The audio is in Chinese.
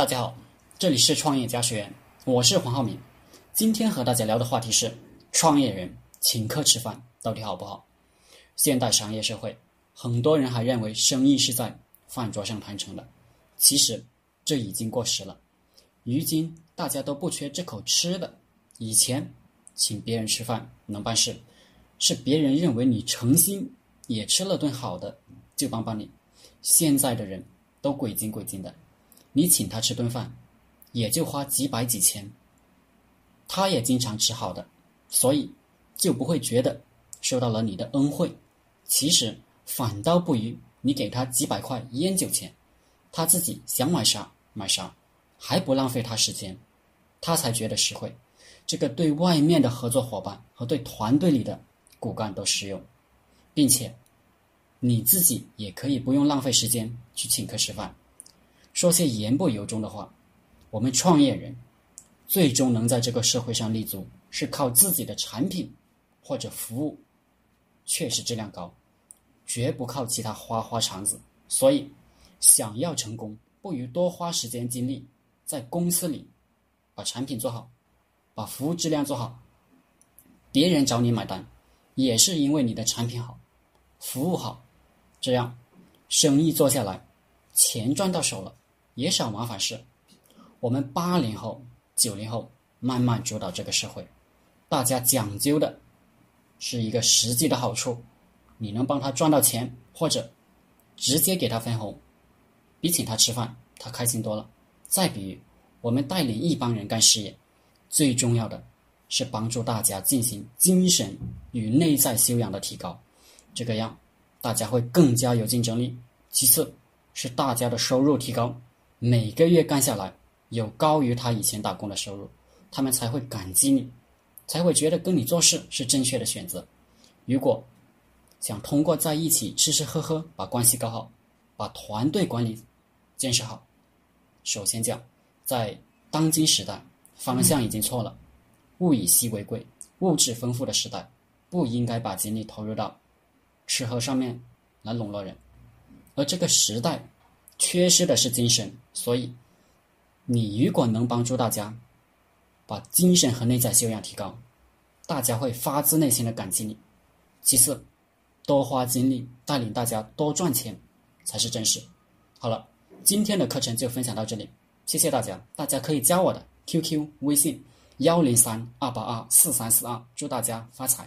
大家好，这里是创业家学院，我是黄浩明。今天和大家聊的话题是：创业人请客吃饭到底好不好？现代商业社会，很多人还认为生意是在饭桌上谈成的，其实这已经过时了。如今大家都不缺这口吃的，以前请别人吃饭能办事，是别人认为你诚心，也吃了顿好的就帮帮你。现在的人都鬼精鬼精的。你请他吃顿饭，也就花几百几千。他也经常吃好的，所以就不会觉得受到了你的恩惠。其实反倒不如你给他几百块烟酒钱，他自己想买啥买啥，还不浪费他时间，他才觉得实惠。这个对外面的合作伙伴和对团队里的骨干都适用，并且你自己也可以不用浪费时间去请客吃饭。说些言不由衷的话，我们创业人最终能在这个社会上立足，是靠自己的产品或者服务确实质量高，绝不靠其他花花肠子。所以，想要成功，不如多花时间精力在公司里把产品做好，把服务质量做好。别人找你买单，也是因为你的产品好，服务好，这样生意做下来，钱赚到手了。也少麻烦事。我们八零后、九零后慢慢主导这个社会，大家讲究的是一个实际的好处。你能帮他赚到钱，或者直接给他分红，比请他吃饭他开心多了。再比如，我们带领一帮人干事业，最重要的是帮助大家进行精神与内在修养的提高，这个样大家会更加有竞争力。其次，是大家的收入提高。每个月干下来有高于他以前打工的收入，他们才会感激你，才会觉得跟你做事是正确的选择。如果想通过在一起吃吃喝喝把关系搞好，把团队管理建设好，首先讲，在当今时代方向已经错了，物以稀为贵，物质丰富的时代不应该把精力投入到吃喝上面来笼络人，而这个时代。缺失的是精神，所以你如果能帮助大家把精神和内在修养提高，大家会发自内心的感激你。其次，多花精力带领大家多赚钱才是正事。好了，今天的课程就分享到这里，谢谢大家。大家可以加我的 QQ 微信幺零三二八二四三四二，祝大家发财。